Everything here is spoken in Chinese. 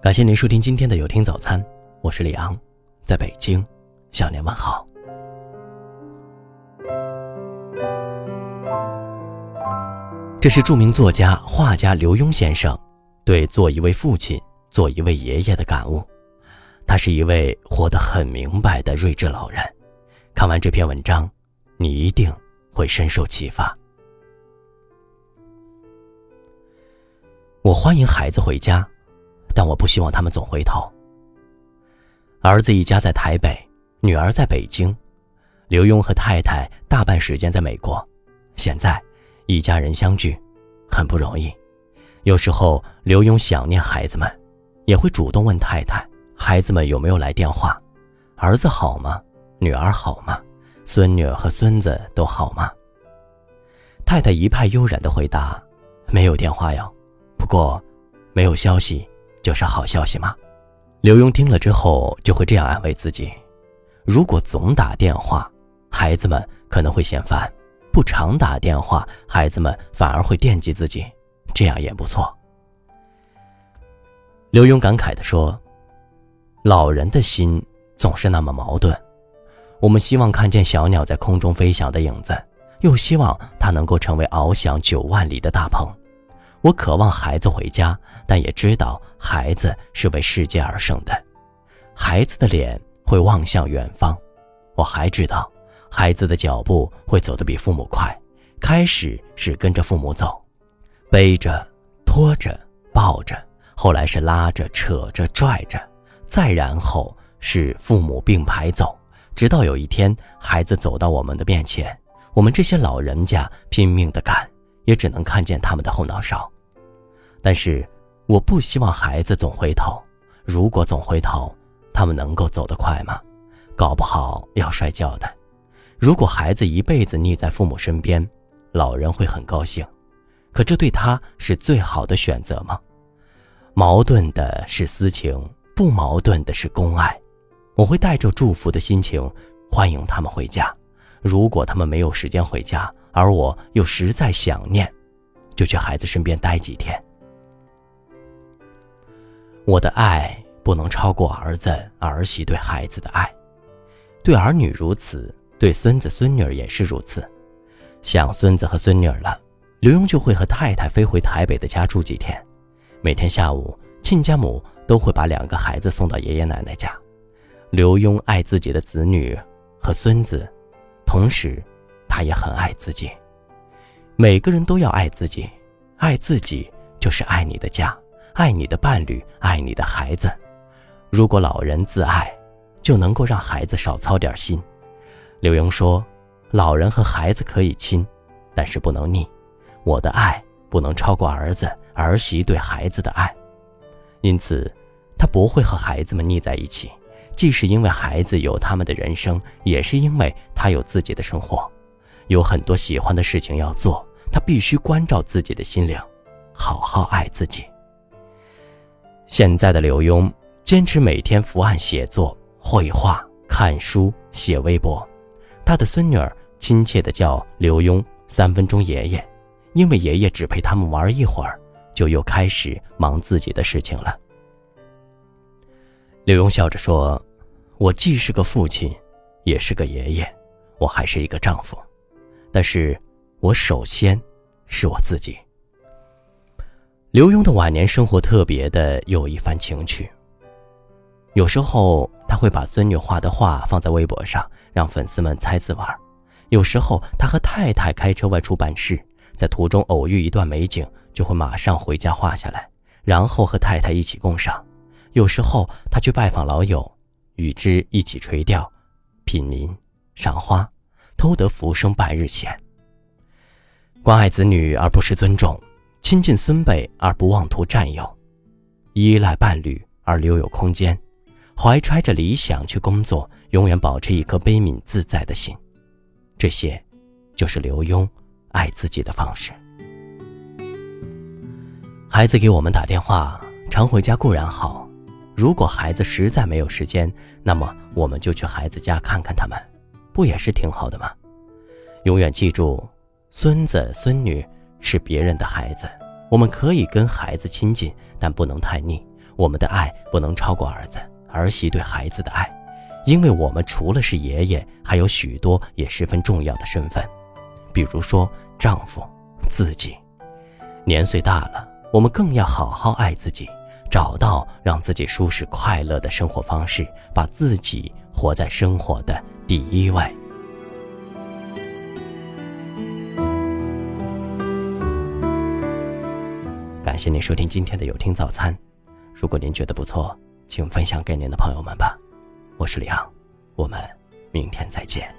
感谢您收听今天的有听早餐，我是李昂，在北京向您问好。这是著名作家、画家刘墉先生对做一位父亲、做一位爷爷的感悟。他是一位活得很明白的睿智老人。看完这篇文章，你一定会深受启发。我欢迎孩子回家。但我不希望他们总回头。儿子一家在台北，女儿在北京，刘墉和太太大半时间在美国。现在，一家人相聚，很不容易。有时候，刘墉想念孩子们，也会主动问太太：“孩子们有没有来电话？儿子好吗？女儿好吗？孙女和孙子都好吗？”太太一派悠然的回答：“没有电话哟，不过，没有消息。”就是好消息吗？刘墉听了之后就会这样安慰自己：如果总打电话，孩子们可能会嫌烦；不常打电话，孩子们反而会惦记自己，这样也不错。刘墉感慨地说：“老人的心总是那么矛盾，我们希望看见小鸟在空中飞翔的影子，又希望它能够成为翱翔九万里的大鹏。”我渴望孩子回家，但也知道孩子是为世界而生的。孩子的脸会望向远方，我还知道，孩子的脚步会走得比父母快。开始是跟着父母走，背着、拖着、抱着，后来是拉着、扯着、拽着，再然后是父母并排走，直到有一天，孩子走到我们的面前，我们这些老人家拼命的赶。也只能看见他们的后脑勺，但是我不希望孩子总回头。如果总回头，他们能够走得快吗？搞不好要摔跤的。如果孩子一辈子腻在父母身边，老人会很高兴，可这对他是最好的选择吗？矛盾的是私情，不矛盾的是公爱。我会带着祝福的心情欢迎他们回家。如果他们没有时间回家，而我又实在想念，就去孩子身边待几天。我的爱不能超过儿子儿媳对孩子的爱，对儿女如此，对孙子孙女儿也是如此。想孙子和孙女儿了，刘墉就会和太太飞回台北的家住几天。每天下午，亲家母都会把两个孩子送到爷爷奶奶家。刘墉爱自己的子女和孙子，同时。他也很爱自己。每个人都要爱自己，爱自己就是爱你的家，爱你的伴侣，爱你的孩子。如果老人自爱，就能够让孩子少操点心。刘墉说：“老人和孩子可以亲，但是不能腻。我的爱不能超过儿子儿媳对孩子的爱，因此，他不会和孩子们腻在一起。既是因为孩子有他们的人生，也是因为他有自己的生活。”有很多喜欢的事情要做，他必须关照自己的心灵，好好爱自己。现在的刘墉坚持每天伏案写作、绘画、看书、写微博。他的孙女儿亲切地叫刘墉“三分钟爷爷”，因为爷爷只陪他们玩一会儿，就又开始忙自己的事情了。刘墉笑着说：“我既是个父亲，也是个爷爷，我还是一个丈夫。”但是，我首先是我自己。刘墉的晚年生活特别的有一番情趣。有时候他会把孙女画的画放在微博上，让粉丝们猜字玩；有时候他和太太开车外出办事，在途中偶遇一段美景，就会马上回家画下来，然后和太太一起共赏；有时候他去拜访老友，与之一起垂钓、品茗、赏花。偷得浮生半日闲。关爱子女而不失尊重，亲近孙辈而不妄图占有，依赖伴侣而留有空间，怀揣着理想去工作，永远保持一颗悲悯自在的心。这些，就是刘墉爱自己的方式。孩子给我们打电话，常回家固然好，如果孩子实在没有时间，那么我们就去孩子家看看他们。不也是挺好的吗？永远记住，孙子孙女是别人的孩子，我们可以跟孩子亲近，但不能太腻。我们的爱不能超过儿子、儿媳对孩子的爱，因为我们除了是爷爷，还有许多也十分重要的身份，比如说丈夫、自己。年岁大了，我们更要好好爱自己，找到让自己舒适快乐的生活方式，把自己活在生活的第一位。感谢您收听今天的有听早餐。如果您觉得不错，请分享给您的朋友们吧。我是李昂，我们明天再见。